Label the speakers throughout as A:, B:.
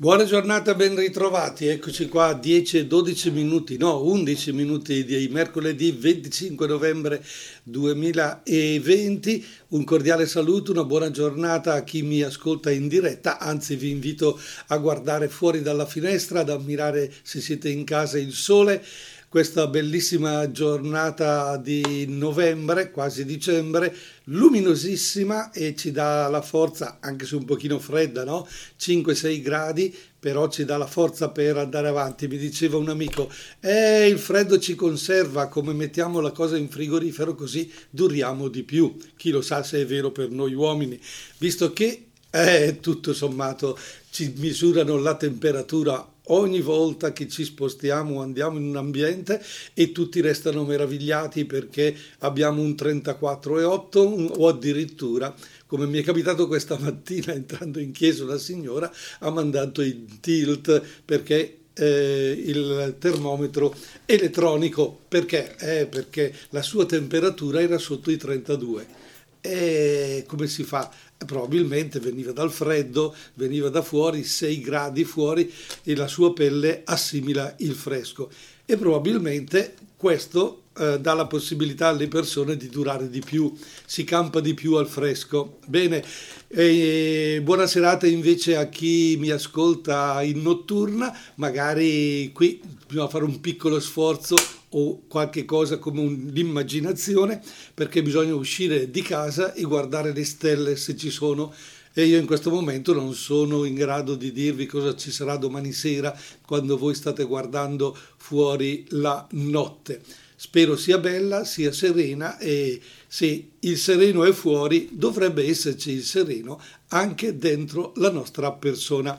A: Buona giornata, ben ritrovati. Eccoci qua a 10 e 12 minuti, no, 11 minuti di mercoledì 25 novembre 2020. Un cordiale saluto, una buona giornata a chi mi ascolta in diretta, anzi vi invito a guardare fuori dalla finestra, ad ammirare se siete in casa il sole questa bellissima giornata di novembre, quasi dicembre, luminosissima e ci dà la forza, anche se un pochino fredda, no? 5-6 gradi, però ci dà la forza per andare avanti. Mi diceva un amico, eh, il freddo ci conserva, come mettiamo la cosa in frigorifero così duriamo di più. Chi lo sa se è vero per noi uomini, visto che eh, tutto sommato ci misurano la temperatura ogni volta che ci spostiamo andiamo in un ambiente e tutti restano meravigliati perché abbiamo un 34,8 o addirittura come mi è capitato questa mattina entrando in chiesa una signora ha mandato il tilt perché eh, il termometro elettronico perché? Eh, perché la sua temperatura era sotto i 32 e come si fa? Probabilmente veniva dal freddo, veniva da fuori, 6 gradi fuori e la sua pelle assimila il fresco. E probabilmente questo eh, dà la possibilità alle persone di durare di più, si campa di più al fresco. Bene, e buona serata invece a chi mi ascolta in notturna, magari qui bisogna fare un piccolo sforzo o qualche cosa come l'immaginazione perché bisogna uscire di casa e guardare le stelle se ci sono e io in questo momento non sono in grado di dirvi cosa ci sarà domani sera quando voi state guardando fuori la notte. Spero sia bella, sia serena e se il sereno è fuori dovrebbe esserci il sereno anche dentro la nostra persona.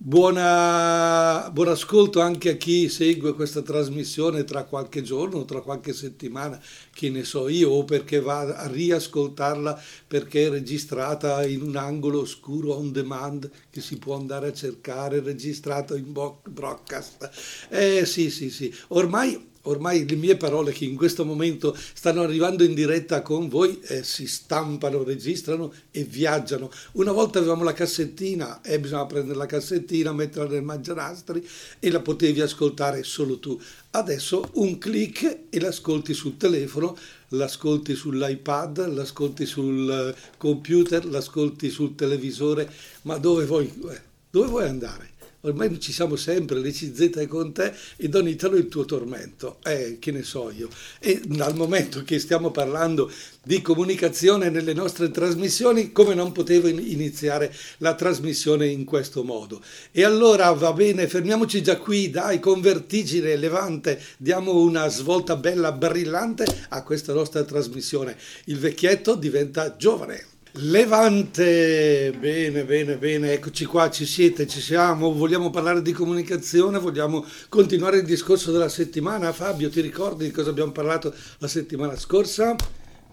A: Buona, buon ascolto anche a chi segue questa trasmissione tra qualche giorno, tra qualche settimana, che ne so io, o perché va a riascoltarla perché è registrata in un angolo oscuro on demand che si può andare a cercare, registrata in broadcast. Eh sì, sì, sì. Ormai ormai le mie parole che in questo momento stanno arrivando in diretta con voi eh, si stampano, registrano e viaggiano. Una volta avevamo la cassettina e bisognava prendere la cassettina, metterla nel mangianastri e la potevi ascoltare solo tu. Adesso un clic e l'ascolti sul telefono, l'ascolti sull'iPad, l'ascolti sul eh, computer, l'ascolti sul televisore, ma dove vuoi, eh, dove vuoi andare? Ormai ci siamo sempre, le CZ è con te e Donitalo il tuo tormento, eh, che ne so io. E dal momento che stiamo parlando di comunicazione nelle nostre trasmissioni, come non potevo iniziare la trasmissione in questo modo? E allora va bene, fermiamoci già qui, dai, con vertigine levante, diamo una svolta bella, brillante a questa nostra trasmissione. Il vecchietto diventa giovane. Levante, bene, bene, bene, eccoci qua, ci siete, ci siamo, vogliamo parlare di comunicazione, vogliamo continuare il discorso della settimana. Fabio, ti ricordi di cosa abbiamo parlato la settimana scorsa?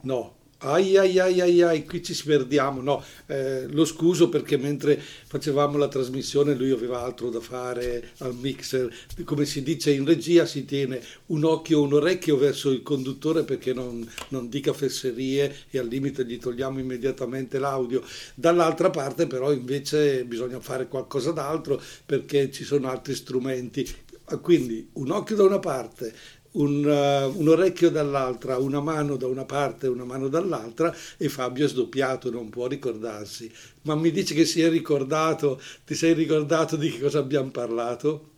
A: No, Ai ai ai ai ai, qui ci perdiamo, no, eh, lo scuso perché mentre facevamo la trasmissione lui aveva altro da fare al mixer, come si dice in regia si tiene un occhio o un orecchio verso il conduttore perché non, non dica fesserie e al limite gli togliamo immediatamente l'audio, dall'altra parte però invece bisogna fare qualcosa d'altro perché ci sono altri strumenti, quindi un occhio da una parte, un, uh, un, orecchio dall'altra, una mano da una parte e una mano dall'altra e Fabio è sdoppiato, non può ricordarsi. Ma mi dici che si è ricordato, ti sei ricordato di che cosa abbiamo parlato?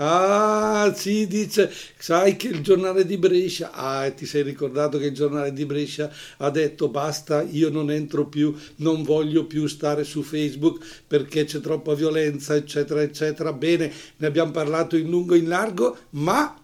A: Ah, sì, dice, sai che il giornale di Brescia, ah, ti sei ricordato che il giornale di Brescia ha detto basta, io non entro più, non voglio più stare su Facebook perché c'è troppa violenza, eccetera, eccetera. Bene, ne abbiamo parlato in lungo e in largo, ma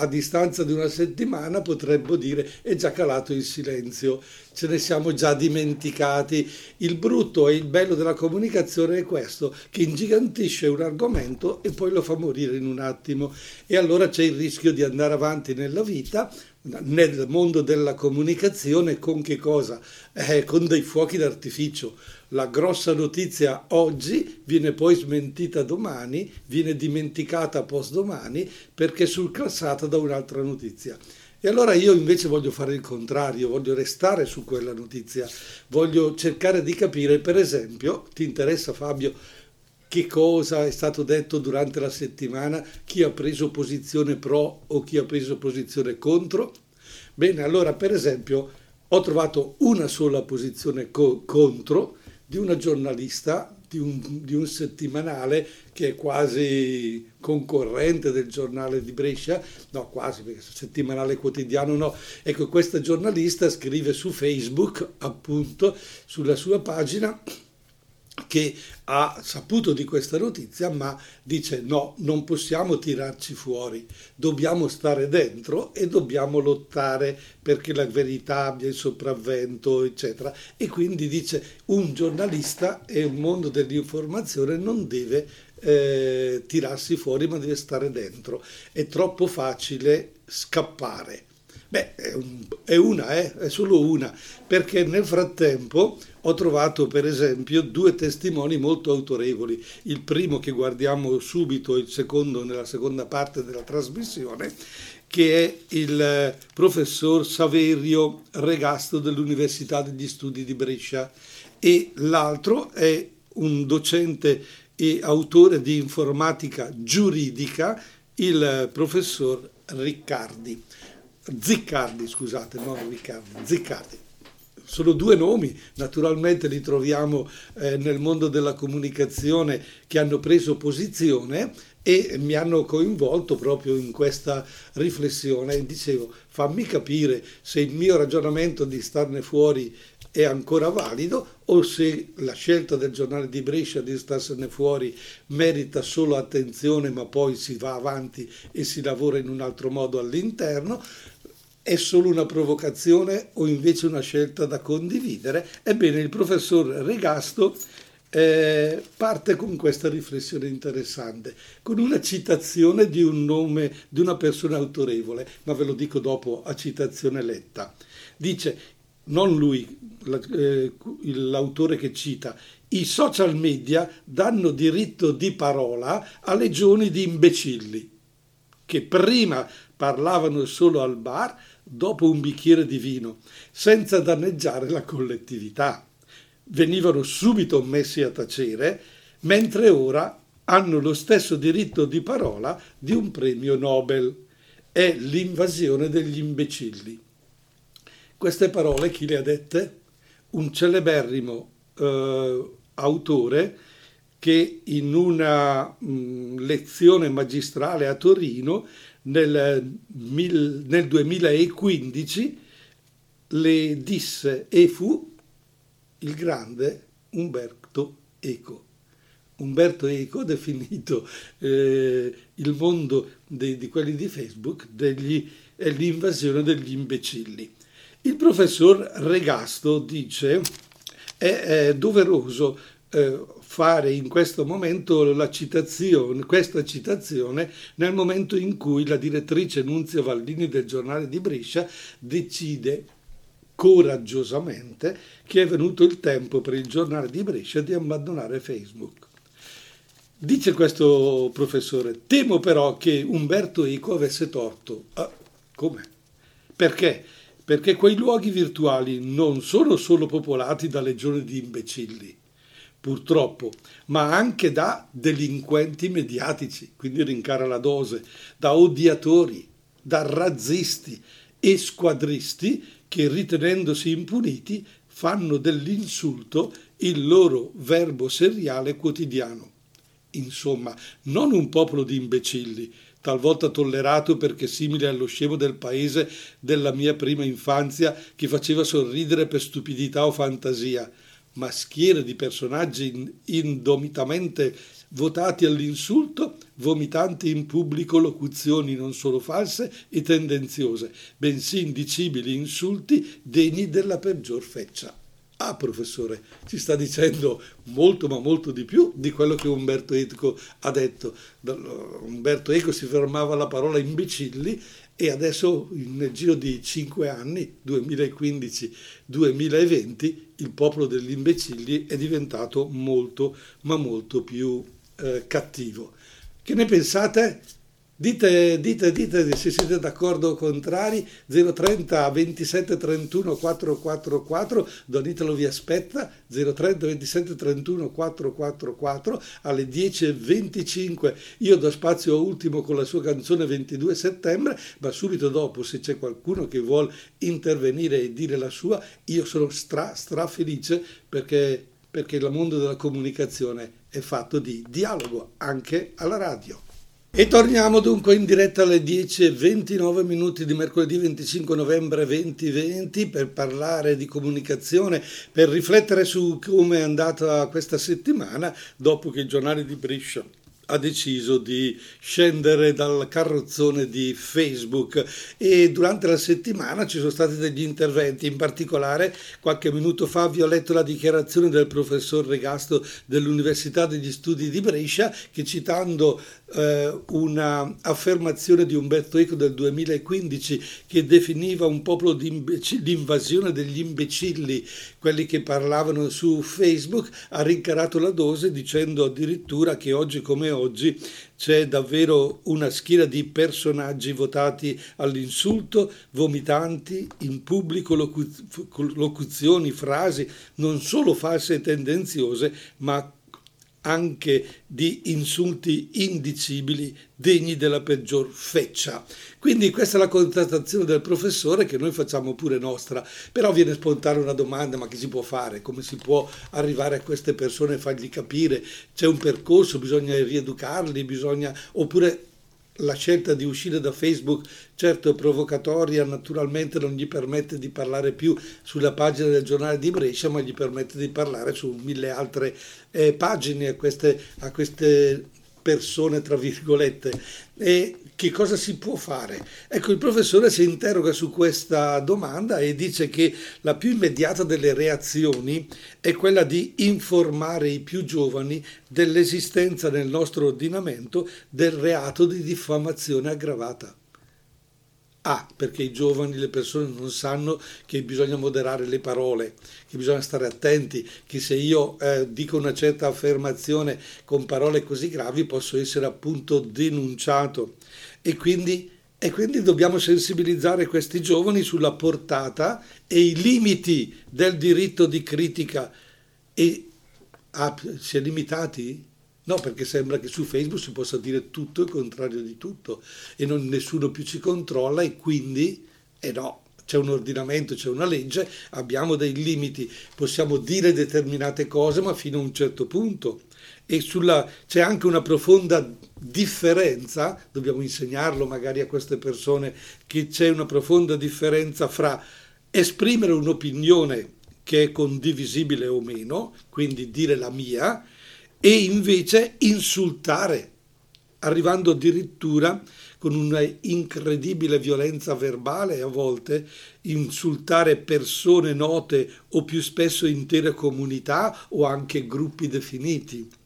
A: a distanza di una settimana potremmo dire è già calato il silenzio, ce ne siamo già dimenticati. Il brutto e il bello della comunicazione è questo, che ingigantisce un argomento e poi lo fa morire in un attimo e allora c'è il rischio di andare avanti nella vita nel mondo della comunicazione con che cosa? Eh, con dei fuochi d'artificio la grossa notizia oggi viene poi smentita domani, viene dimenticata postdomani perché è surclassata da un'altra notizia. E allora io invece voglio fare il contrario, voglio restare su quella notizia, voglio cercare di capire, per esempio, ti interessa Fabio, che cosa è stato detto durante la settimana, chi ha preso posizione pro o chi ha preso posizione contro. Bene, allora per esempio ho trovato una sola posizione co- contro di una giornalista di un, di un, settimanale che è quasi concorrente del giornale di Brescia, no quasi perché settimanale quotidiano no, ecco questa giornalista scrive su Facebook appunto sulla sua pagina che ha saputo di questa notizia, ma dice no, non possiamo tirarci fuori, dobbiamo stare dentro e dobbiamo lottare perché la verità abbia il sopravvento, eccetera. E quindi dice un giornalista e un mondo dell'informazione non deve eh, tirarsi fuori, ma deve stare dentro. È troppo facile scappare. Beh, è, un, è una, eh? è solo una, perché nel frattempo ho trovato per esempio due testimoni molto autorevoli. Il primo che guardiamo subito, il secondo nella seconda parte della trasmissione, che è il eh, professor Saverio Regasto dell'Università degli Studi di Brescia e l'altro è un docente e autore di informatica giuridica, il professor Riccardi. Ziccardi, scusate, non Riccardi, Ziccardi. Sono due nomi, naturalmente li troviamo eh, nel mondo della comunicazione che hanno preso posizione e mi hanno coinvolto proprio in questa riflessione. Dicevo, fammi capire se il mio ragionamento di starne fuori è ancora valido o se la scelta del giornale di Brescia di starsene fuori merita solo attenzione ma poi si va avanti e si lavora in un altro modo all'interno è solo una provocazione o invece una scelta da condividere? Ebbene, il professor Regasto eh, parte con questa riflessione interessante, con una citazione di un nome di una persona autorevole, ma ve lo dico dopo a citazione letta. Dice, non lui, eh, l'autore che cita, i social media danno diritto di parola a legioni di imbecilli che prima parlavano solo al bar dopo un bicchiere di vino, senza danneggiare la collettività. Venivano subito messi a tacere, mentre ora hanno lo stesso diritto di parola di un premio Nobel. È l'invasione degli imbecilli. Queste parole chi le ha dette? Un celeberrimo eh, autore che in una mh, mm, lezione magistrale a Torino nel, mil, nel 2015 le disse e fu il grande Umberto Eco. Umberto Eco ha definito eh, il mondo de, di quelli di Facebook degli, è l'invasione degli imbecilli. Il professor Regasto dice è, è doveroso eh, fare in questo momento la citazione, questa citazione nel momento in cui la direttrice Nunzia Valdini del giornale di Brescia decide coraggiosamente che è venuto il tempo per il giornale di Brescia di abbandonare Facebook. Dice questo professore, temo però che Umberto Eco avesse torto. Ah, come? Perché? Perché quei luoghi virtuali non sono solo popolati da legioni di imbecilli, purtroppo, ma anche da delinquenti mediatici, quindi rincara la dose, da odiatori, da razzisti e squadristi che ritenendosi impuniti fanno dell'insulto il loro verbo seriale quotidiano. Insomma, non un popolo di imbecilli, talvolta tollerato perché simile allo scemo del paese della mia prima infanzia che faceva sorridere per stupidità o fantasia, ma schiere di personaggi indomitamente votati all'insulto, vomitanti in pubblico locuzioni non solo false e tendenziose, bensì indicibili insulti degni della peggior feccia. Ah, professore, ci sta dicendo molto, ma molto di più di quello che Umberto Eco ha detto. Umberto Eco si fermava alla parola imbecilli e adesso nel giro di cinque anni, 2015-2020, il popolo degli imbecilli è diventato molto, ma molto più eh, cattivo. Che ne pensate? Dite, dite, dite se siete d'accordo o contrari. 030 27 31 444. Don Italo vi aspetta. 030 27 31 444 alle 10.25. Io do spazio ultimo con la sua canzone 22 settembre, ma subito dopo, se c'è qualcuno che vuole intervenire e dire la sua, io sono stra, stra felice perché, perché il mondo della comunicazione è fatto di dialogo anche alla radio. E torniamo dunque in diretta alle 10.29 minuti di mercoledì 25 novembre 2020 per parlare di comunicazione, per riflettere su come è andata questa settimana dopo che i giornali di Brescia ha deciso di scendere dal carrozzone di Facebook e durante la settimana ci sono stati degli interventi, in particolare qualche minuto fa vi ho letto la dichiarazione del professor Regasto dell'Università degli Studi di Brescia che citando eh, una affermazione di Umberto Eco del 2015 che definiva un popolo di l'invasione degli imbecilli, quelli che parlavano su Facebook, ha rincarato la dose dicendo addirittura che oggi come oggi c'è davvero una schiera di personaggi votati all'insulto, vomitanti in pubblico locuzioni, frasi non solo false e tendenziose, ma anche di insulti indicibili degni della peggior feccia. Quindi questa è la constatazione del professore che noi facciamo pure nostra, però viene spontanea una domanda, ma che si può fare? Come si può arrivare a queste persone e fargli capire? C'è un percorso, bisogna rieducarli, bisogna... oppure la scelta di uscire da Facebook, certo provocatoria, naturalmente non gli permette di parlare più sulla pagina del giornale di Brescia, ma gli permette di parlare su mille altre eh, pagine a queste, a queste persone, tra virgolette. E che cosa si può fare? Ecco, il professore si interroga su questa domanda e dice che la più immediata delle reazioni è quella di informare i più giovani dell'esistenza nel nostro ordinamento del reato di diffamazione aggravata. Ah, perché i giovani, le persone non sanno che bisogna moderare le parole, che bisogna stare attenti, che se io eh, dico una certa affermazione con parole così gravi posso essere appunto denunciato e quindi, e quindi dobbiamo sensibilizzare questi giovani sulla portata e i limiti del diritto di critica. E ah, si è limitati? No, perché sembra che su Facebook si possa dire tutto il contrario di tutto e non, nessuno più ci controlla e quindi, eh no, c'è un ordinamento, c'è una legge, abbiamo dei limiti, possiamo dire determinate cose ma fino a un certo punto. E sulla, c'è anche una profonda differenza, dobbiamo insegnarlo magari a queste persone, che c'è una profonda differenza fra esprimere un'opinione che è condivisibile o meno, quindi dire la mia, e invece insultare, arrivando addirittura con una incredibile violenza verbale a volte, insultare persone note o più spesso intere comunità o anche gruppi definiti.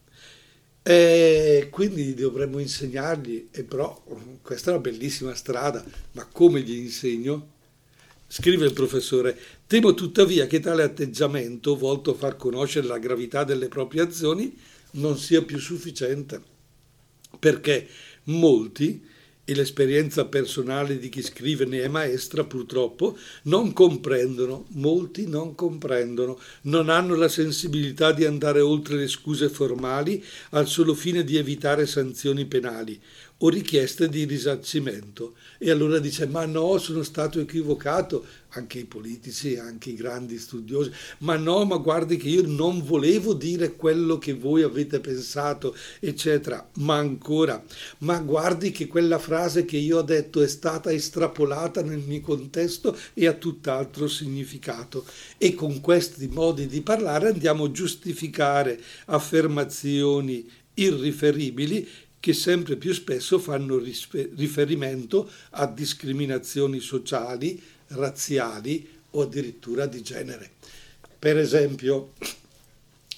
A: E quindi dovremmo insegnargli, e però questa è una bellissima strada, ma come gli insegno? Scrive il professore, temo tuttavia che tale atteggiamento, volto a far conoscere la gravità delle proprie azioni, non sia più sufficiente, perché molti, e l'esperienza personale di chi scrive ne è maestra purtroppo, non comprendono, molti non comprendono, non hanno la sensibilità di andare oltre le scuse formali al solo fine di evitare sanzioni penali o richieste di risarcimento. E allora dice, ma no, sono stato equivocato, anche i politici, anche i grandi studiosi, ma no, ma guardi che io non volevo dire quello che voi avete pensato, eccetera. Ma ancora, ma guardi che quella frase che io ho detto è stata estrapolata nel mio contesto e ha tutt'altro significato. E con questi modi di parlare andiamo a giustificare affermazioni irriferibili che sempre più spesso fanno riferimento a discriminazioni sociali, razziali o addirittura di genere. Per esempio,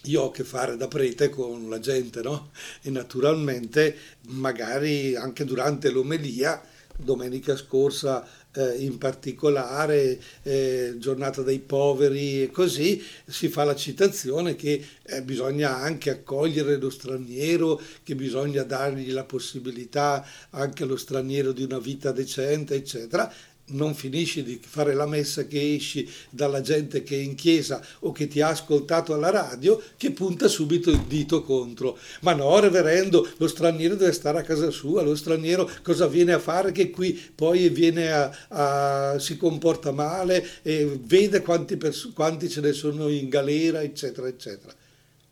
A: io ho a che fare da prete con la gente, no? E naturalmente, magari anche durante l'omelia, domenica scorsa eh, in particolare, eh, giornata dei poveri e così, si fa la citazione che eh, bisogna anche accogliere lo straniero, che bisogna dargli la possibilità anche allo straniero di una vita decente, eccetera non finisci di fare la messa che esci dalla gente che è in chiesa o che ti ha ascoltato alla radio che punta subito il dito contro. Ma no, reverendo, lo straniero deve stare a casa sua, lo straniero cosa viene a fare che qui poi viene a, a si comporta male e vede quanti, pers- quanti ce ne sono in galera, eccetera, eccetera.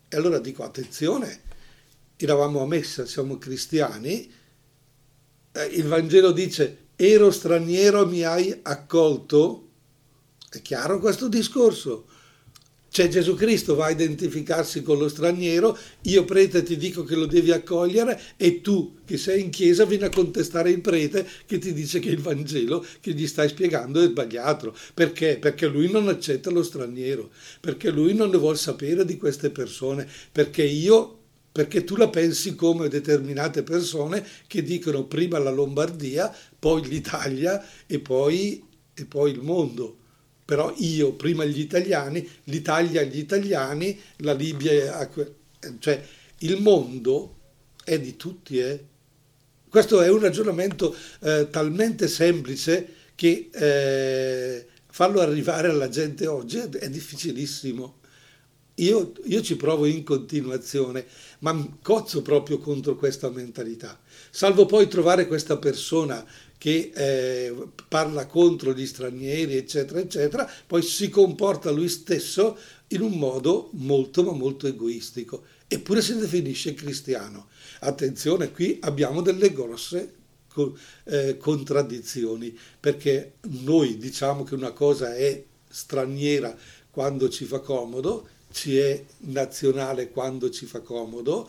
A: E allora dico attenzione, eravamo a messa, siamo cristiani, eh, il Vangelo dice ero straniero, mi hai accolto? È chiaro questo discorso? C'è Gesù Cristo, va a identificarsi con lo straniero, io prete ti dico che lo devi accogliere e tu che sei in chiesa vieni a contestare il prete che ti dice che il Vangelo che gli stai spiegando è sbagliato. Perché? Perché lui non accetta lo straniero, perché lui non ne vuole sapere di queste persone, perché io perché tu la pensi come determinate persone che dicono prima la Lombardia, poi l'Italia e poi, e poi il mondo. Però io, prima gli italiani, l'Italia gli italiani, la Libia, cioè il mondo è di tutti. Eh? Questo è un ragionamento eh, talmente semplice che eh, farlo arrivare alla gente oggi è difficilissimo. Io, io, ci provo in continuazione, ma cozzo proprio contro questa mentalità. Salvo poi trovare questa persona che eh, parla contro gli stranieri, eccetera, eccetera, poi si comporta lui stesso in un modo molto, ma molto egoistico. Eppure si definisce cristiano. Attenzione, qui abbiamo delle grosse eh, contraddizioni, perché noi diciamo che una cosa è straniera quando ci fa comodo, ci è nazionale quando ci fa comodo,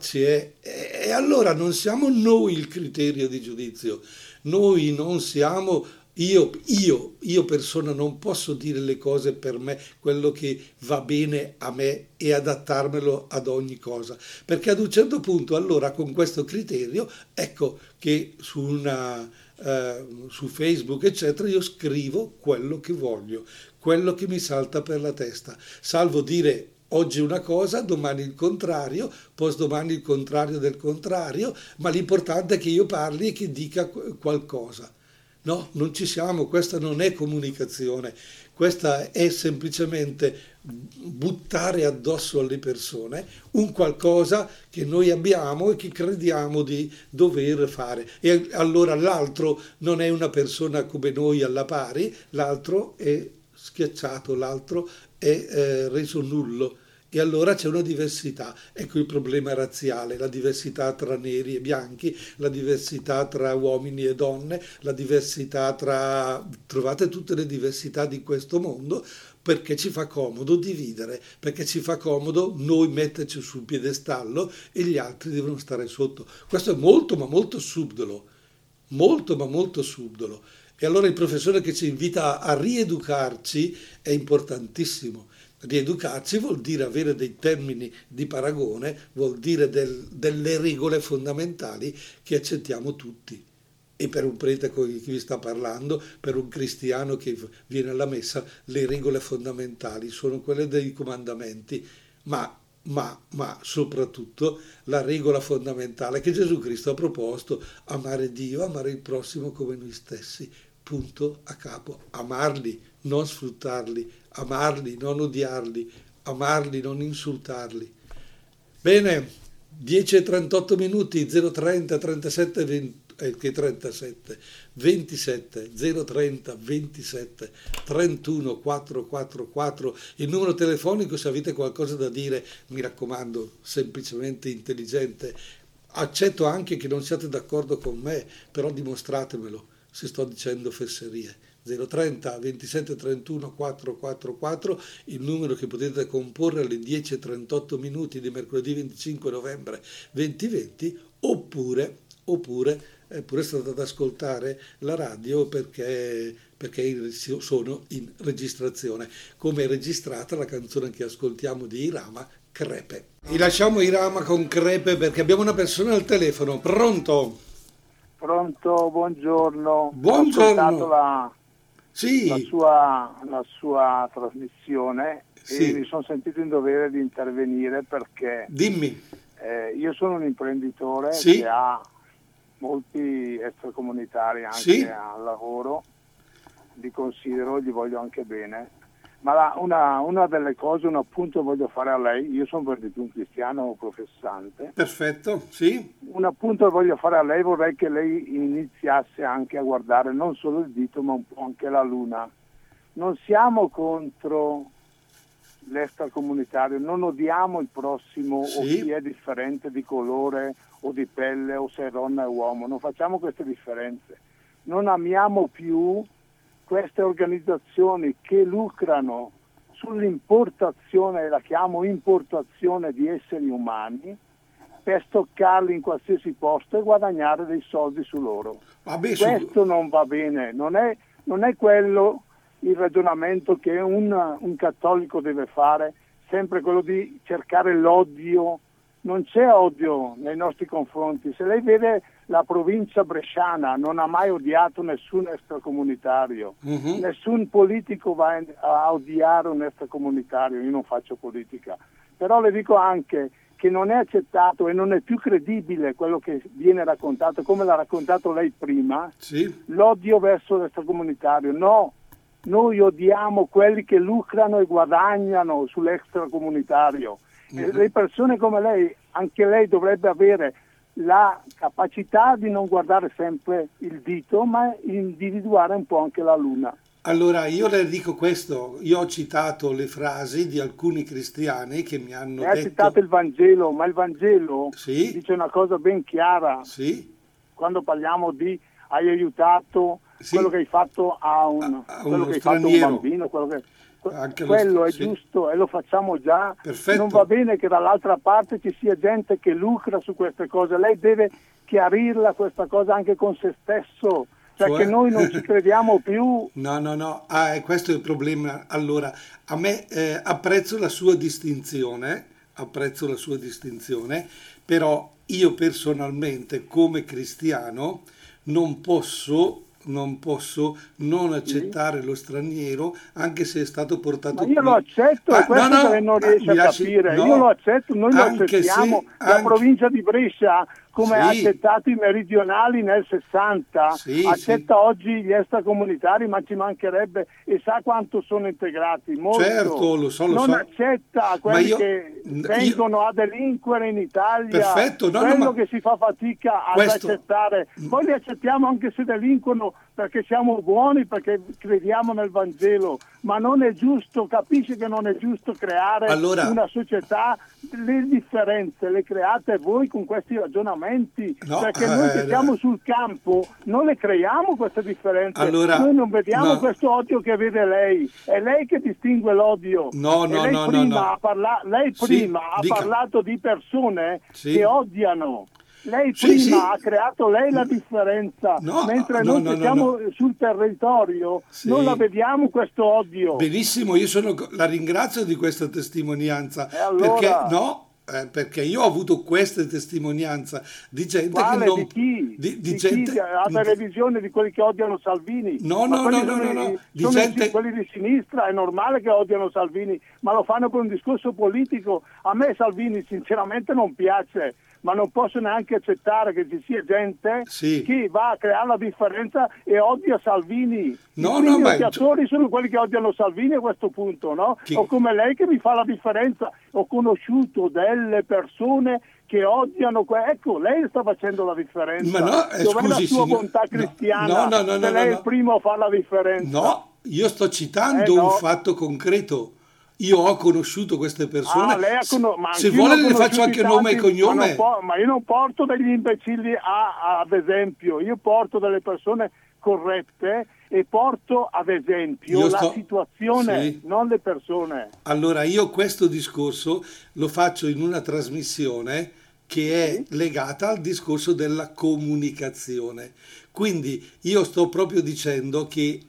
A: ci è, e allora non siamo noi il criterio di giudizio, noi non siamo, io, io, io persona non posso dire le cose per me, quello che va bene a me e adattarmelo ad ogni cosa, perché ad un certo punto allora con questo criterio, ecco che su una eh, su Facebook, eccetera, io scrivo quello che voglio, quello che mi salta per la testa, salvo dire oggi una cosa, domani il contrario, domani il contrario del contrario, ma l'importante è che io parli e che dica qualcosa. No, non ci siamo, questa non è comunicazione, questa è semplicemente buttare addosso alle persone un qualcosa che noi abbiamo e che crediamo di dover fare. E allora l'altro non è una persona come noi alla pari, l'altro è schiacciato, l'altro è eh, reso nullo. E allora c'è una diversità. Ecco il problema razziale, la diversità tra neri e bianchi, la diversità tra uomini e donne, la diversità tra... trovate tutte le diversità di questo mondo perché ci fa comodo dividere, perché ci fa comodo noi metterci sul piedestallo e gli altri devono stare sotto. Questo è molto ma molto subdolo, molto ma molto subdolo. E allora il professore che ci invita a rieducarci è importantissimo Rieducarsi vuol dire avere dei termini di paragone, vuol dire del, delle regole fondamentali che accettiamo tutti. E per un prete che vi sta parlando, per un cristiano che viene alla messa, le regole fondamentali sono quelle dei comandamenti, ma, ma, ma soprattutto la regola fondamentale che Gesù Cristo ha proposto, amare Dio, amare il prossimo come noi stessi, punto a capo, amarli, non sfruttarli, amarli, non odiarli, amarli, non insultarli. Bene, 10 e 38 minuti, 030 37 20, eh, che 37, 27, 030 27, 31 444, il numero telefonico se avete qualcosa da dire, mi raccomando, semplicemente intelligente. Accetto anche che non siate d'accordo con me, però dimostratemelo se sto dicendo fesserie. 030 27 31 444, il numero che potete comporre alle 10.38 minuti di mercoledì 25 novembre 2020, oppure, oppure è pure stato ad ascoltare la radio perché, perché sono in registrazione, come è registrata la canzone che ascoltiamo di Irama, Crepe. E lasciamo Irama con Crepe perché abbiamo una persona al telefono, pronto?
B: Pronto, buongiorno.
A: Buongiorno.
B: Ho la,
A: sì.
B: la, sua, la sua trasmissione
A: Sì.
B: e mi sono sentito in dovere di intervenire perché
A: Dimmi.
B: eh, io sono un imprenditore
A: Sì.
B: che ha molti extracomunitari anche al lavoro, li considero e gli voglio anche bene. Ma la- una, una delle cose, un appunto voglio fare a lei, io sono per di più un cristiano professante,
A: Perfetto, sì.
B: un appunto che voglio fare a lei, vorrei che lei iniziasse anche a guardare non solo il dito ma un po' anche la luna. Non siamo contro l'extracomunitario, non odiamo il prossimo o
A: Sì.
B: chi è differente di colore o di pelle o se è donna o uomo, non facciamo queste differenze. Non amiamo più queste organizzazioni che lucrano sull'importazione, la chiamo importazione di esseri umani, per stoccarli in qualsiasi posto e guadagnare dei soldi su loro.
A: Vabbè, su-
B: Questo non va bene, non è, non è quello il ragionamento che un, un cattolico deve fare, sempre quello di cercare l'odio. Non c'è odio nei nostri confronti. Se lei vede la provincia bresciana non ha mai odiato nessun extracomunitario,
A: Mhm.
B: nessun politico va a odiare un extracomunitario, io non faccio politica, però le dico anche che non è accettato e non è più credibile quello che viene raccontato, come l'ha raccontato lei prima,
A: Sì.
B: l'odio verso l'extracomunitario. No, noi odiamo quelli che lucrano e guadagnano sull'extracomunitario. E
A: Mhm.
B: le persone come lei, anche lei dovrebbe avere la capacità di non guardare sempre il dito, ma individuare un po' anche la luna.
A: Allora, io le dico questo, io ho citato le frasi di alcuni cristiani che mi hanno
B: ha
A: detto...
B: citato il Vangelo, ma il Vangelo
A: Sì.
B: dice una cosa ben chiara.
A: Sì,
B: Quando parliamo di hai aiutato
A: Sì.
B: quello che hai fatto a un,
A: A- a
B: quello che hai fatto a un bambino, quello, che-
A: Anche lo
B: quello è
A: st- sì.
B: giusto e lo facciamo già.
A: Perfetto.
B: Non va bene che dall'altra parte ci sia gente che lucra su queste cose. Lei deve chiarirla questa cosa anche con se stesso, perché
A: Cioè?
B: noi non ci crediamo più.
A: No, no, no, ah, questo è il problema. Allora, a me eh, apprezzo la sua distinzione, apprezzo la sua distinzione, però io personalmente come cristiano non posso non posso non accettare lo straniero anche se è stato portato
B: Ma io
A: qui.
B: lo accetto,
A: Ah,
B: questo
A: no, no,
B: non
A: ah,
B: riesce a capire.
A: no.
B: Io lo accetto, noi lo
A: Anche se-
B: accettiamo. La
A: anche-
B: provincia di Brescia, come ha
A: Sì.
B: accettato i meridionali nel 60,
A: Sì,
B: accetta oggi gli extracomunitari, ma ci mancherebbe e sa quanto sono integrati. Molto.
A: Certo, lo so, lo
B: non
A: so.
B: accetta quelli
A: io-
B: che
A: io-
B: vengono a delinquere in Italia.
A: Perfetto, no, no,
B: quello
A: ma-
B: che si fa fatica ad
A: Questo-
B: accettare. Poi li accettiamo anche se delinquono perché siamo buoni, perché crediamo nel Vangelo, ma non è giusto, capisce che non è giusto creare
A: Allora-
B: una società, le differenze le create voi con questi ragionamenti,
A: No,
B: perché noi che
A: eh,
B: siamo sul campo non le creiamo queste differenze,
A: Allora,
B: noi non vediamo
A: no.
B: questo odio che vede lei, è lei che distingue l'odio.
A: No, no,
B: lei
A: no, no,
B: prima
A: no.
B: ha parla- lei
A: Sì,
B: prima ha
A: dica.
B: parlato di persone
A: Sì.
B: che odiano. Lei
A: Sì,
B: prima
A: sì.
B: ha creato lei la differenza,
A: No,
B: mentre
A: no,
B: noi
A: no,
B: siamo sul territorio
A: Sì.
B: non la vediamo questo odio.
A: Benissimo, io sono, la ringrazio di questa testimonianza.
B: Allora?
A: Perché, no, eh, perché io ho avuto queste testimonianze di gente
B: Quale?
A: che non...
B: di chi?
A: Di, di
B: Di
A: gente...
B: chi? La televisione di quelli che odiano Salvini?
A: No, no, no, no, no, no, di gente-
B: quelli di sinistra, è normale che odiano Salvini, ma lo fanno per un discorso politico. A me Salvini sinceramente non piace, ma non posso neanche accettare che ci sia gente
A: Sì.
B: che va a creare la differenza e odia Salvini.
A: No,
B: I
A: no, ma-
B: odiatori sono quelli che odiano Salvini a questo punto, no?
A: Chi-
B: O come lei che mi fa la differenza. Ho conosciuto delle persone che odiano, que- ecco, lei sta facendo la differenza.
A: Ma no, eh,
B: Dov'è
A: scusi,
B: la sua
A: signor-
B: bontà
A: no,
B: cristiana?
A: no, no, no,
B: Se
A: no,
B: lei è
A: no.
B: il primo a fare la differenza.
A: No, io sto citando
B: Eh, no.
A: un fatto concreto. Io ho conosciuto queste persone.
B: Ah, lei ha cono- ma
A: Se vuole le faccio anche nome e
B: tanti, Ma,
A: cognome.
B: non po- ma io non porto degli imbecilli a- ad esempio, io porto delle persone corrette e porto ad esempio
A: Io
B: la
A: sto-
B: situazione,
A: Sì.
B: non le persone.
A: Allora, io questo discorso lo faccio in una trasmissione che è legata al discorso della comunicazione. Quindi io sto proprio dicendo che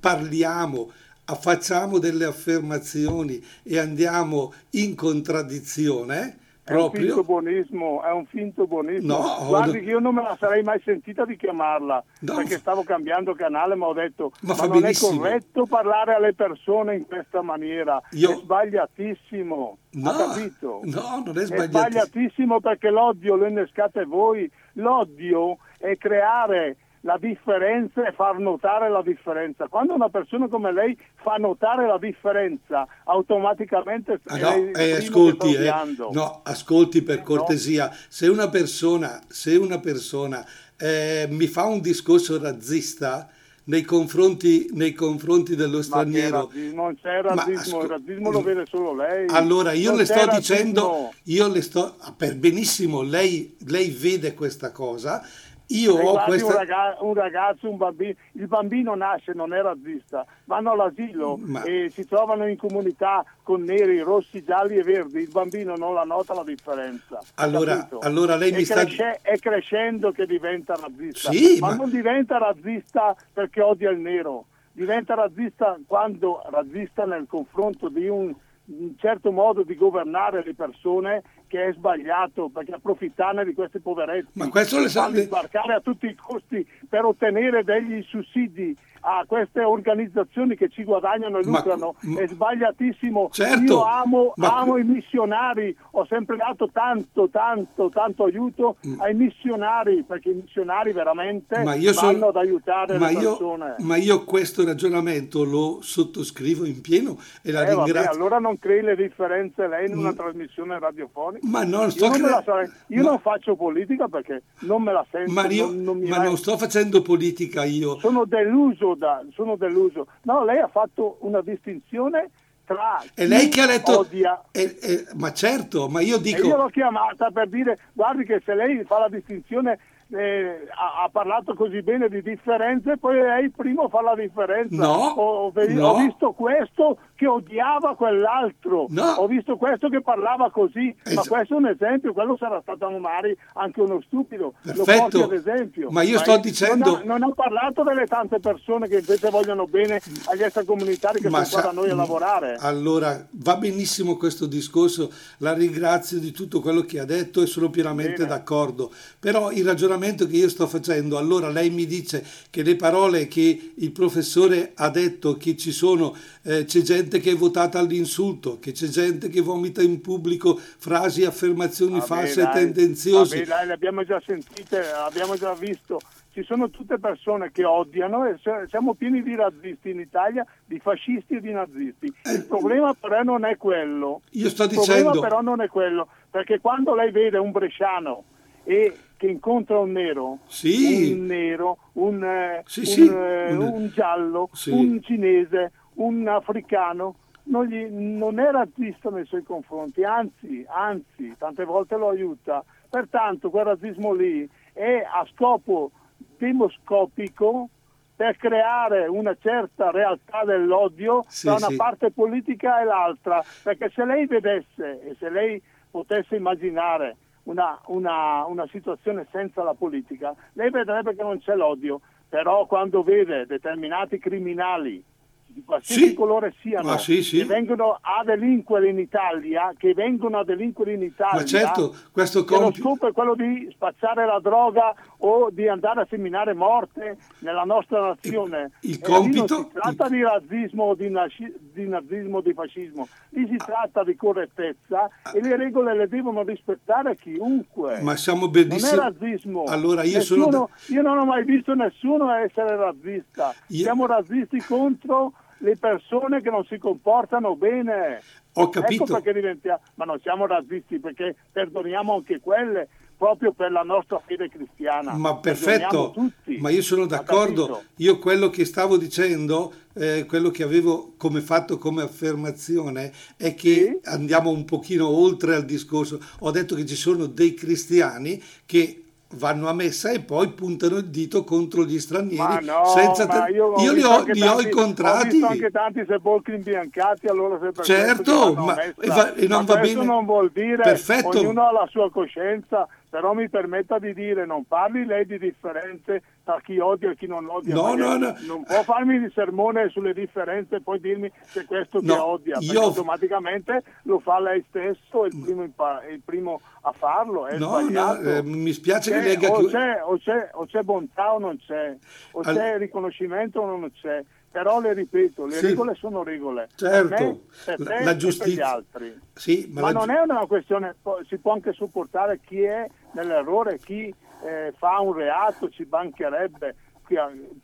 A: parliamo, facciamo delle affermazioni e andiamo in contraddizione
B: Proprio? È un finto buonismo, è un finto buonismo.
A: No,
B: Guardi che io non me la sarei mai sentita di chiamarla, no. perché stavo cambiando canale, ma ho detto, ma, ma non benissimo. è corretto parlare alle persone in questa maniera, io... è sbagliatissimo.
A: No,
B: capito?
A: No, non è sbagliatissimo.
B: È sbagliatissimo perché l'odio lo innescate voi. L'odio è creare la differenza e far notare la differenza. Quando una persona come lei fa notare la differenza, automaticamente
A: ah, no, eh, ascolti, eh, no, ascolti per cortesia, no. se una persona, se una persona eh, mi fa un discorso razzista, nei confronti, nei confronti dello straniero.
B: Non c'è razzismo, asco- il razzismo lo vede solo lei.
A: Allora io non le sto dicendo, io le sto, per benissimo, lei, lei vede questa cosa io ho questa...
B: un, ragazzo, un, ragazzo, un bambino, il bambino nasce, non è razzista, vanno all'asilo Ma... e si trovano in comunità con neri, rossi, gialli e verdi, il bambino non la nota la differenza.
A: Allora, allora lei
B: è
A: mi sta...
B: È crescendo che diventa razzista,
A: sì,
B: ma, ma non diventa razzista perché odia il nero, diventa razzista quando razzista nel confronto di un un certo modo di governare le persone che è sbagliato perché approfittare di questi poveretti
A: ma questo le sa...
B: sbarcare a tutti i costi per ottenere degli sussidi a queste organizzazioni che ci guadagnano e lucrano ma, è sbagliatissimo.
A: Certo,
B: Io amo, ma... amo, i missionari, ho sempre dato tanto, tanto, tanto aiuto mm. ai missionari perché i missionari veramente vanno sono... ad aiutare
A: ma
B: le persone.
A: ma io questo ragionamento lo sottoscrivo in pieno e la
B: eh,
A: ringrazio.
B: Vabbè, allora non crei le differenze lei in una mm. trasmissione radiofonica.
A: Ma non sto
B: io, non, cre... sarei... io ma... non, faccio politica perché non me la sento.
A: Ma, io,
B: non, non
A: ma non sto facendo politica io.
B: Sono deluso da, sono deluso. No, lei ha fatto una distinzione tra
A: e lei che ha detto
B: odia.
A: Eh, eh, ma certo, ma io dico
B: e io l'ho chiamata per dire guardi che se lei fa la distinzione eh, ha, ha, parlato così bene di differenze, poi lei primo fa la differenza.
A: No,
B: ho,
A: no.
B: ho visto questo che odiava quell'altro,
A: no.
B: ho visto questo che parlava così,
A: es-
B: ma questo è un esempio, quello sarà stato magari anche uno stupido,
A: Perfetto.
B: lo ad esempio.
A: Ma io ma sto dicendo...
B: Non ha, non ha, parlato delle tante persone che invece vogliono bene agli extracomunitari che ma sono qua da noi a lavorare.
A: Allora, va benissimo questo discorso, la ringrazio di tutto quello che ha detto e sono pienamente bene. d'accordo, però il ragionamento che io sto facendo, allora lei mi dice che le parole che il professore ha detto, che ci sono, eh, c'è gente che è votata all'insulto, che c'è gente che vomita in pubblico frasi affermazioni vabbè, false dai, e tendenziose.
B: Vabbè, dai, le abbiamo già sentite, abbiamo già visto ci sono tutte persone che odiano e siamo pieni di razzisti in Italia, di fascisti e di nazisti. Il eh, problema però non è quello.
A: Io sto
B: Il
A: dicendo...
B: problema però non è quello, perché quando lei vede un bresciano e che incontra un nero,
A: sì.
B: un nero, un, eh,
A: sì,
B: un,
A: sì.
B: Eh, un giallo, un cinese, un africano, non, gli, non, è razzista nei suoi confronti, anzi, anzi, tante volte lo aiuta. Pertanto quel razzismo lì è a scopo demoscopico per creare una certa realtà dell'odio sì, tra una sì. parte politica e l'altra, perché se lei vedesse e se lei potesse immaginare una, una, una situazione senza la politica, lei vedrebbe che non c'è l'odio, però quando vede determinati criminali di qualsiasi sì. colore siano,
A: sì, sì.
B: che vengono a delinquere in Italia, che vengono a delinquere in Italia,
A: Ma certo, questo
B: comp- lo scopo è quello di spazzare la droga o di andare a seminare morte nella nostra nazione.
A: Il, il compito...
B: non si tratta il... di razzismo o di, nasci- di nazismo o di fascismo, lì si tratta di correttezza ah. e le regole le devono rispettare chiunque.
A: Ma siamo benissimo...
B: Non è razzismo.
A: Allora io
B: nessuno,
A: sono...
B: Io non ho mai visto nessuno essere razzista. Io... Siamo razzisti contro le persone che non si comportano bene.
A: Ho capito.
B: Ecco perché diventiamo, ma non siamo razzisti perché perdoniamo anche quelle proprio per la nostra fede cristiana.
A: Ma perfetto, ma io sono d'accordo. Io quello che stavo dicendo, eh, quello che avevo come fatto come affermazione è che sì? andiamo un pochino oltre al discorso. Ho detto che ci sono dei cristiani che vanno a messa e poi puntano il dito contro gli stranieri
B: no,
A: senza
B: ma io,
A: io li ho, li ho incontrati ho
B: visto anche tanti sepolcri imbiancati allora se
A: certo ma, e, va, e non
B: ma
A: va bene.
B: non vuol dire
A: perfetto.
B: ognuno ha la sua coscienza però mi permetta di dire, non parli lei di differenze tra chi odia e chi non odia.
A: No, no, no.
B: Non può farmi il sermone sulle differenze e poi dirmi che questo
A: no,
B: che odia,
A: io...
B: automaticamente lo fa lei stesso, è il primo, è il primo a farlo. È
A: no, no eh, mi spiace
B: c'è,
A: che legga...
B: O c'è, o, c'è, o c'è bontà o non c'è, o All... c'è riconoscimento o non c'è però le ripeto, le sì. regole sono regole.
A: Certo,
B: per me, per te
A: la giustizia.
B: per gli altri.
A: Sì,
B: ma, ma non è una questione, si può anche supportare chi è nell'errore, chi eh, fa un reato, ci bancherebbe,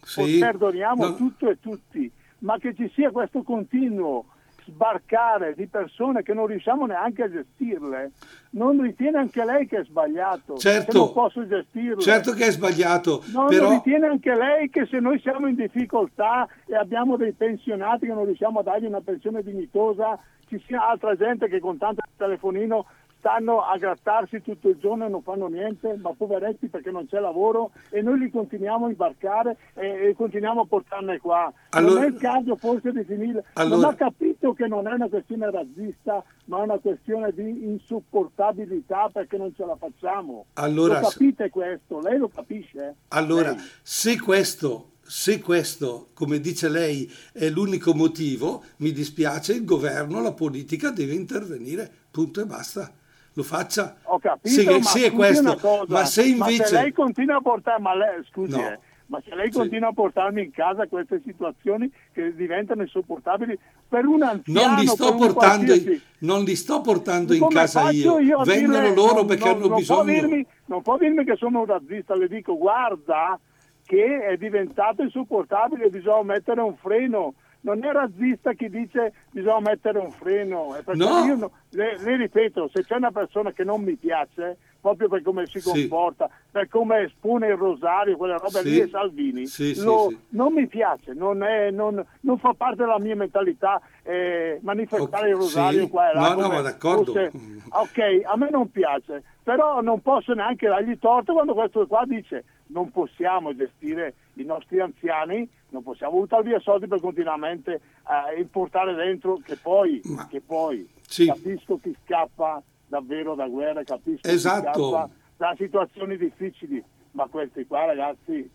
B: sì. perdoniamo no. tutto e tutti, ma che ci sia questo continuo sbarcare di persone che non riusciamo neanche a gestirle, non ritiene anche lei che è sbagliato?
A: Certo,
B: non posso gestirle.
A: Certo che è sbagliato.
B: Non
A: però...
B: ritiene anche lei che se noi siamo in difficoltà e abbiamo dei pensionati che non riusciamo a dargli una pensione dignitosa, ci sia altra gente che con tanto telefonino stanno a grattarsi tutto il giorno e non fanno niente, ma poveretti perché non c'è lavoro e noi li continuiamo a imbarcare e, e continuiamo a portarne qua. Allora, non è il caso forse di finire. Allora, non ha capito che non è una questione razzista, ma è una questione di insopportabilità perché non ce la facciamo.
A: Allora,
B: lo capite questo? Lei lo capisce?
A: Allora,
B: lei.
A: se questo se questo, come dice lei, è l'unico motivo, mi dispiace, il governo, la politica deve intervenire, punto e basta lo faccia.
B: Ho capito, se, ma se è questo, cosa,
A: ma se invece... Ma
B: se lei continua a portare, ma lei, scusi, no. eh, ma se lei continua a portarmi in casa queste situazioni che diventano insopportabili per un anziano,
A: non li sto, portando, in, non li sto portando in casa io, io vengono dire, loro non, perché non, hanno
B: non
A: bisogno.
B: Può dirmi, non può dirmi che sono un razzista, le dico guarda che è diventato insopportabile, bisogna mettere un freno non è razzista chi dice bisogna mettere un freno.
A: No.
B: Io no, le, le, ripeto, se c'è una persona che non mi piace, proprio per come si comporta, sì. per come espone il rosario, quella roba sì. lì è Salvini,
A: sì,
B: lo, non mi piace, non, è, non, non, fa parte della mia mentalità eh, manifestare okay. il rosario qua e là.
A: No, no, ma d'accordo. Fosse,
B: ok, a me non piace, però non posso neanche dargli torto quando questo qua dice non possiamo gestire i nostri anziani, non possiamo buttare via soldi per continuamente eh, importare dentro, che poi, Ma, che poi sì. capisco chi scappa davvero da guerra, capisco
A: esatto.
B: da situazioni difficili, ma questi qua ragazzi,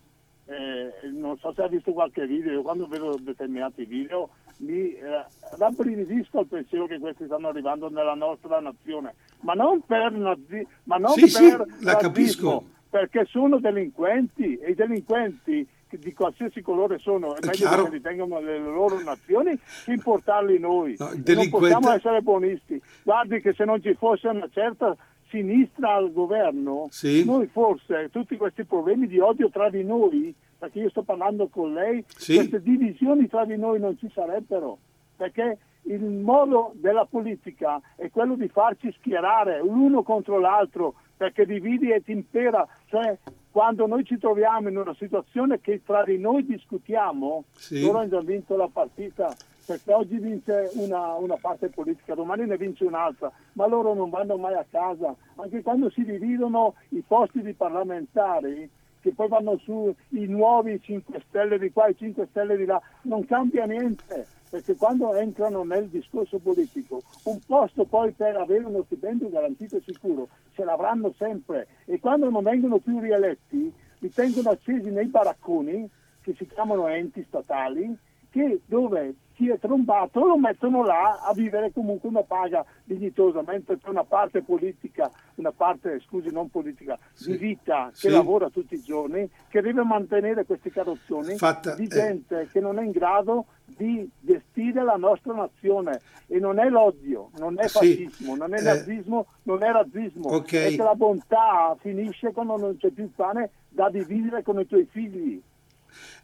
B: eh, non so se ha visto qualche video, io quando vedo determinati video mi eh, rabbrividisco al pensiero che questi stanno arrivando nella nostra nazione, ma non per, nazi- ma non
A: sì,
B: per
A: sì, la capisco.
B: perché sono delinquenti e i delinquenti di qualsiasi colore sono, è, meglio che li tengano le loro nazioni che importarli noi. No, delinquente... Non possiamo essere buonisti. Guardi che se non ci fosse una certa sinistra al governo,
A: sì.
B: noi forse tutti questi problemi di odio tra di noi, perché io sto parlando con lei,
A: sì.
B: queste divisioni tra di noi non ci sarebbero, perché il modo della politica è quello di farci schierare l'uno contro l'altro, perché dividi e ti impera, cioè quando noi ci troviamo in una situazione che tra di noi discutiamo, sì. loro hanno già vinto la partita, perché oggi vince una, una, parte politica, domani ne vince un'altra, ma loro non vanno mai a casa, anche quando si dividono i posti di parlamentari, che poi vanno su i nuovi 5 Stelle di qua e 5 Stelle di là, non cambia niente perché quando entrano nel discorso politico un posto poi per avere uno stipendio garantito e sicuro ce l'avranno sempre. E quando non vengono più rieletti li tengono accesi nei baracconi che si chiamano enti statali che dove chi è trombato lo mettono là a vivere comunque una paga dignitosa, mentre c'è una parte politica, una parte, scusi, non politica, sì. di vita che sì. lavora tutti i giorni, che deve mantenere questi carrozzoni
A: Fatta,
B: di eh. gente eh. che non è in grado di gestire la nostra nazione e non è l'odio, non è fascismo, sì. non è eh. nazismo, non è razzismo,
A: okay.
B: è che la bontà finisce quando non c'è più pane da dividere con i tuoi figli.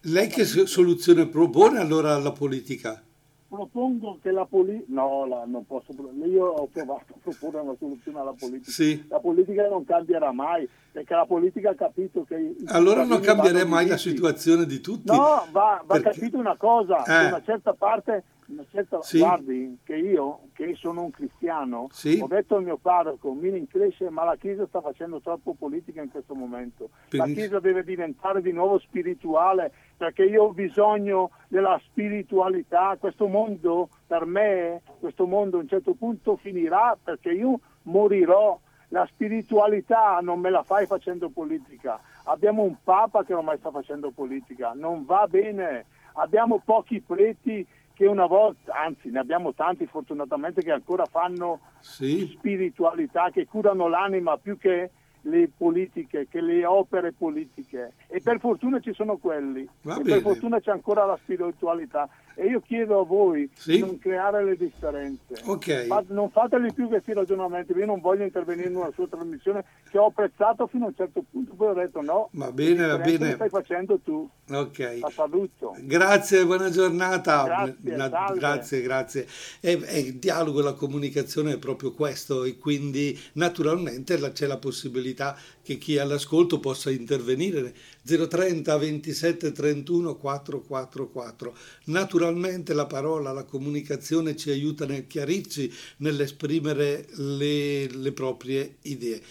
A: Lei che soluzione propone allora alla politica?
B: Propongo che la politica... No, la, non posso... Io ho provato a proporre una soluzione alla politica.
A: Sì.
B: La politica non cambierà mai, perché la politica ha capito che...
A: Allora non cambierà mai la situazione di tutti.
B: No, va, va perché... capito una cosa, eh. una certa parte certa, sì. guardi che io, che sono un cristiano,
A: sì.
B: ho detto al mio parroco, mi cresce, ma la Chiesa sta facendo troppo politica in questo momento. La Chiesa deve diventare di nuovo spirituale, perché io ho bisogno della spiritualità. Questo mondo, per me, questo mondo a un certo punto finirà perché io morirò La spiritualità non me la fai facendo politica. Abbiamo un Papa che ormai sta facendo politica, non va bene. Abbiamo pochi preti che una volta, anzi ne abbiamo tanti fortunatamente che ancora fanno sì. spiritualità, che curano l'anima più che le politiche, che le opere politiche. E per fortuna ci sono quelli. Per fortuna c'è ancora la spiritualità. E io chiedo a voi sì? di non creare le differenze.
A: Okay.
B: non fateli più questi ragionamenti io non voglio intervenire in una sua trasmissione che ho apprezzato fino a un certo punto poi ho detto no
A: va bene va bene.
B: stai facendo tu.
A: Ok.
B: La saluto.
A: Grazie buona giornata.
B: Grazie
A: La, grazie, grazie. E, e il dialogo e la comunicazione è proprio questo e quindi naturalmente c'è la possibilità che chi è all'ascolto possa intervenire. 030 27 31 444 naturalmente la parola la comunicazione ci aiuta nel chiarirci nell'esprimere le, le proprie idee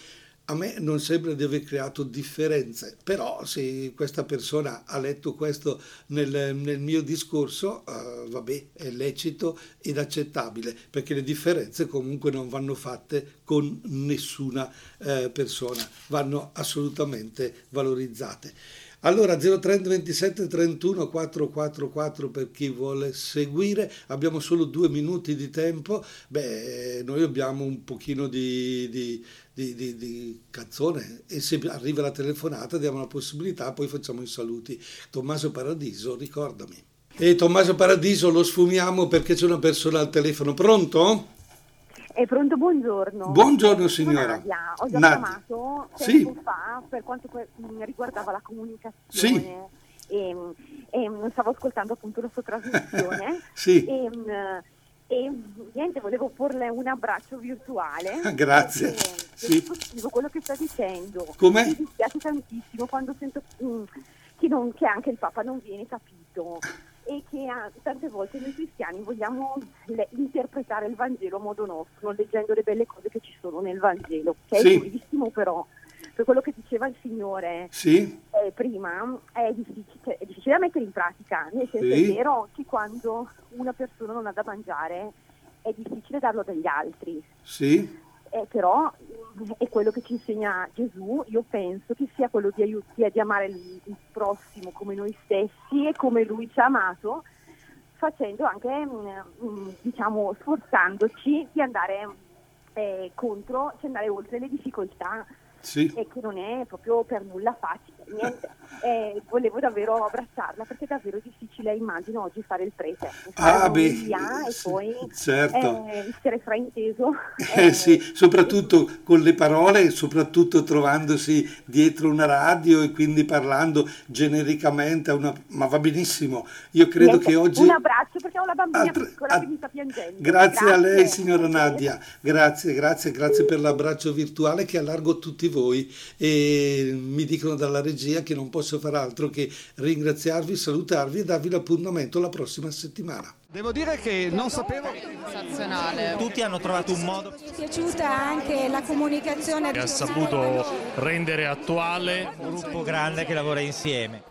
A: a me non sembra di aver creato differenze, però se questa persona ha letto questo nel, nel mio discorso, uh, vabbè, è lecito ed accettabile, perché le differenze comunque non vanno fatte con nessuna uh, persona, vanno assolutamente valorizzate. Allora 030 27 31 444 per chi vuole seguire, abbiamo solo due minuti di tempo, beh noi abbiamo un pochino di, di, di, di, di canzone e se arriva la telefonata diamo la possibilità, poi facciamo i saluti. Tommaso Paradiso, ricordami. E Tommaso Paradiso lo sfumiamo perché c'è una persona al telefono, pronto?
C: È pronto, buongiorno.
A: Buongiorno signora.
C: Nadia, ho già Nadia. chiamato
A: tempo
C: sì. fa per quanto riguardava la comunicazione.
A: Sì.
C: E, e, stavo ascoltando appunto la sua trasmissione.
A: sì.
C: E, e, niente, volevo porle un abbraccio virtuale.
A: Grazie.
C: Sì. quello che sta dicendo.
A: Come?
C: Mi dispiace tantissimo quando sento mm, che, non, che anche il Papa non viene capito e che ah, tante volte noi cristiani vogliamo le, interpretare il Vangelo a modo nostro, leggendo le belle cose che ci sono nel Vangelo, che sì. è durissimo però. Per quello che diceva il Signore
A: sì.
C: eh, prima, è difficile, è difficile, da mettere in pratica, nel senso sì. è vero che quando una persona non ha da mangiare è difficile darlo agli altri.
A: Sì.
C: Eh, però è quello che ci insegna Gesù, io penso che sia quello di, aiuti, di amare il, il, prossimo come noi stessi e come lui ci ha amato, facendo anche, mh, mm, mm, diciamo, sforzandoci di andare eh, contro, cioè andare oltre le difficoltà
A: sì.
C: e che non è proprio per nulla facile. Niente. Eh, volevo davvero abbracciarla perché è davvero difficile, immagino, oggi fare il prete. Fare
A: ah, beh,
C: e poi
A: certo.
C: eh, essere frainteso.
A: Eh, sì, soprattutto con le parole, soprattutto trovandosi dietro una radio e quindi parlando genericamente, una... ma va benissimo. Io credo
C: Niente.
A: che oggi...
C: Un abbraccio perché ho la bambina Altre... piccola Alt... che mi sta piangendo.
A: Grazie, grazie, a lei signora Nadia, grazie, grazie, grazie per l'abbraccio virtuale che allargo a tutti voi voi e mi dicono dalla regia che non posso far altro che ringraziarvi, salutarvi e darvi l'appuntamento la prossima settimana.
D: Devo dire che non sapevo.
E: Sensazionale.
F: Tutti hanno trovato un modo.
G: Mi è piaciuta anche la comunicazione.
H: Che Ha saputo rendere attuale
F: un gruppo grande che lavora insieme.